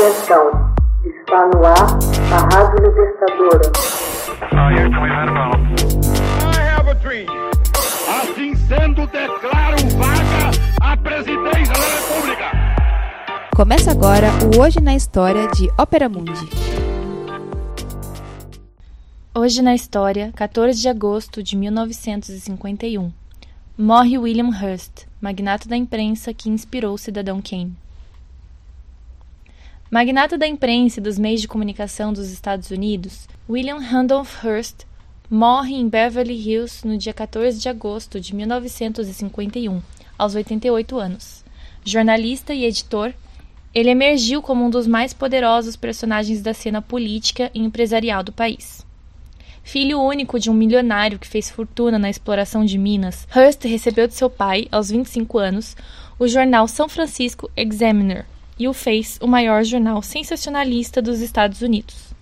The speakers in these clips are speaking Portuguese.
Atenção, está no ar a Rádio Libertadora. Assim sendo, declaro vaga a presidência da República. Começa agora o Hoje na História de Ópera Mundi. Hoje na História, 14 de agosto de 1951. Morre William Hearst, magnata da imprensa que inspirou o cidadão Kane. Magnata da imprensa e dos meios de comunicação dos Estados Unidos, William Randolph Hearst morre em Beverly Hills no dia 14 de agosto de 1951, aos 88 anos. Jornalista e editor, ele emergiu como um dos mais poderosos personagens da cena política e empresarial do país. Filho único de um milionário que fez fortuna na exploração de minas, Hearst recebeu de seu pai, aos 25 anos, o jornal São Francisco Examiner, e o fez o maior jornal sensacionalista dos Estados Unidos.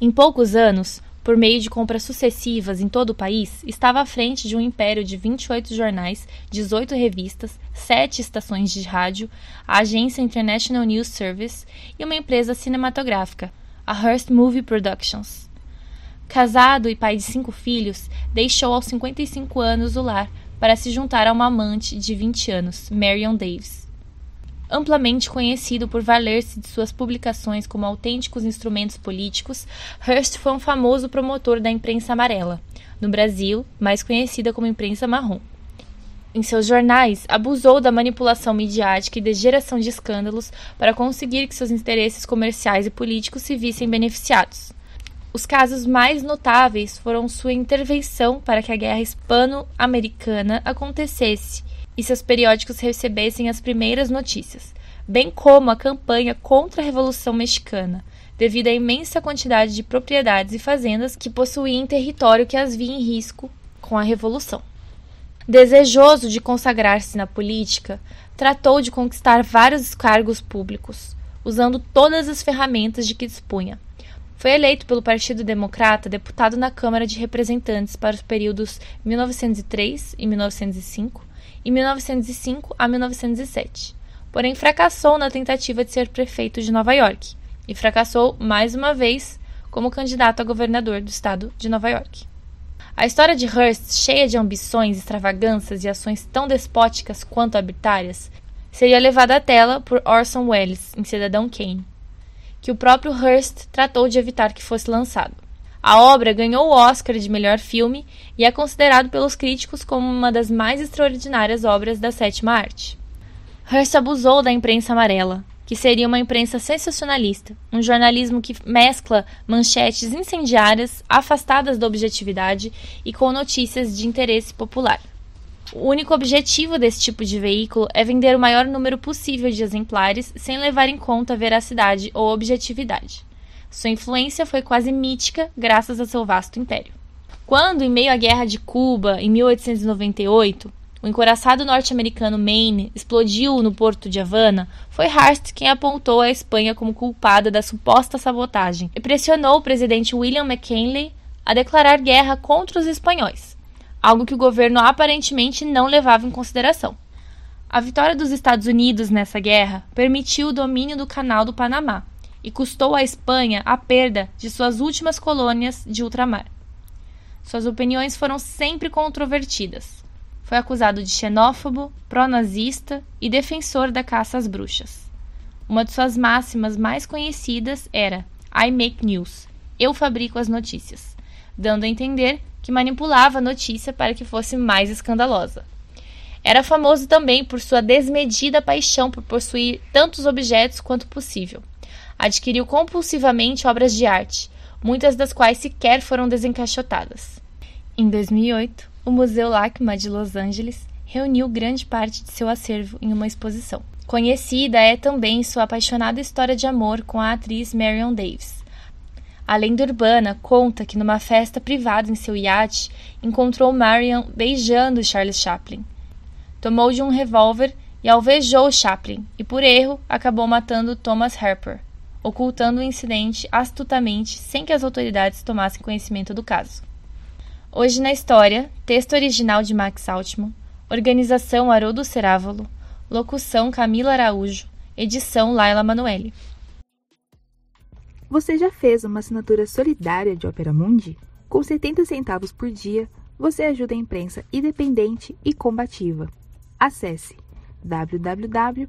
Em poucos anos, por meio de compras sucessivas em todo o país, estava à frente de um império de 28 jornais, 18 revistas, 7 estações de rádio, a agência International News Service e uma empresa cinematográfica, a Hearst Movie Productions. Casado e pai de cinco filhos, deixou aos 55 anos o lar para se juntar a uma amante de 20 anos, Marion Davis amplamente conhecido por valer-se de suas publicações como autênticos instrumentos políticos, Hearst foi um famoso promotor da imprensa amarela, no Brasil, mais conhecida como imprensa marrom. Em seus jornais, abusou da manipulação midiática e da geração de escândalos para conseguir que seus interesses comerciais e políticos se vissem beneficiados. Os casos mais notáveis foram sua intervenção para que a guerra hispano-americana acontecesse e seus periódicos recebessem as primeiras notícias, bem como a campanha contra a Revolução Mexicana, devido à imensa quantidade de propriedades e fazendas que possuía em território que as via em risco com a Revolução. Desejoso de consagrar-se na política, tratou de conquistar vários cargos públicos, usando todas as ferramentas de que dispunha. Foi eleito pelo Partido Democrata deputado na Câmara de Representantes para os períodos 1903 e 1905 em 1905 a 1907, porém fracassou na tentativa de ser prefeito de Nova York e fracassou mais uma vez como candidato a governador do estado de Nova York. A história de Hearst, cheia de ambições, extravagâncias e ações tão despóticas quanto arbitrárias, seria levada à tela por Orson Welles em Cidadão Kane, que o próprio Hearst tratou de evitar que fosse lançado. A obra ganhou o Oscar de melhor filme e é considerado pelos críticos como uma das mais extraordinárias obras da sétima arte. Hearst abusou da imprensa amarela, que seria uma imprensa sensacionalista, um jornalismo que mescla manchetes incendiárias, afastadas da objetividade e com notícias de interesse popular. O único objetivo desse tipo de veículo é vender o maior número possível de exemplares sem levar em conta veracidade ou objetividade. Sua influência foi quase mítica graças a seu vasto império. Quando, em meio à Guerra de Cuba, em 1898, o encoraçado norte-americano Maine explodiu no porto de Havana, foi Hearst quem apontou a Espanha como culpada da suposta sabotagem e pressionou o presidente William McKinley a declarar guerra contra os espanhóis, algo que o governo aparentemente não levava em consideração. A vitória dos Estados Unidos nessa guerra permitiu o domínio do Canal do Panamá, e custou à Espanha a perda de suas últimas colônias de ultramar. Suas opiniões foram sempre controvertidas. Foi acusado de xenófobo, pró-nazista e defensor da caça às bruxas. Uma de suas máximas mais conhecidas era I make news, eu fabrico as notícias, dando a entender que manipulava a notícia para que fosse mais escandalosa. Era famoso também por sua desmedida paixão por possuir tantos objetos quanto possível adquiriu compulsivamente obras de arte, muitas das quais sequer foram desencaixotadas. Em 2008, o Museu LACMA de Los Angeles reuniu grande parte de seu acervo em uma exposição. Conhecida é também sua apaixonada história de amor com a atriz Marion Davis. A lenda urbana conta que numa festa privada em seu iate encontrou Marion beijando Charles Chaplin. Tomou de um revólver e alvejou Chaplin e, por erro, acabou matando Thomas Harper, ocultando o incidente astutamente sem que as autoridades tomassem conhecimento do caso. Hoje na história, texto original de Max Altman, organização Haroldo Cerávolo, locução Camila Araújo, edição Laila Manoeli. Você já fez uma assinatura solidária de Opera Mundi? Com 70 centavos por dia, você ajuda a imprensa independente e combativa. Acesse www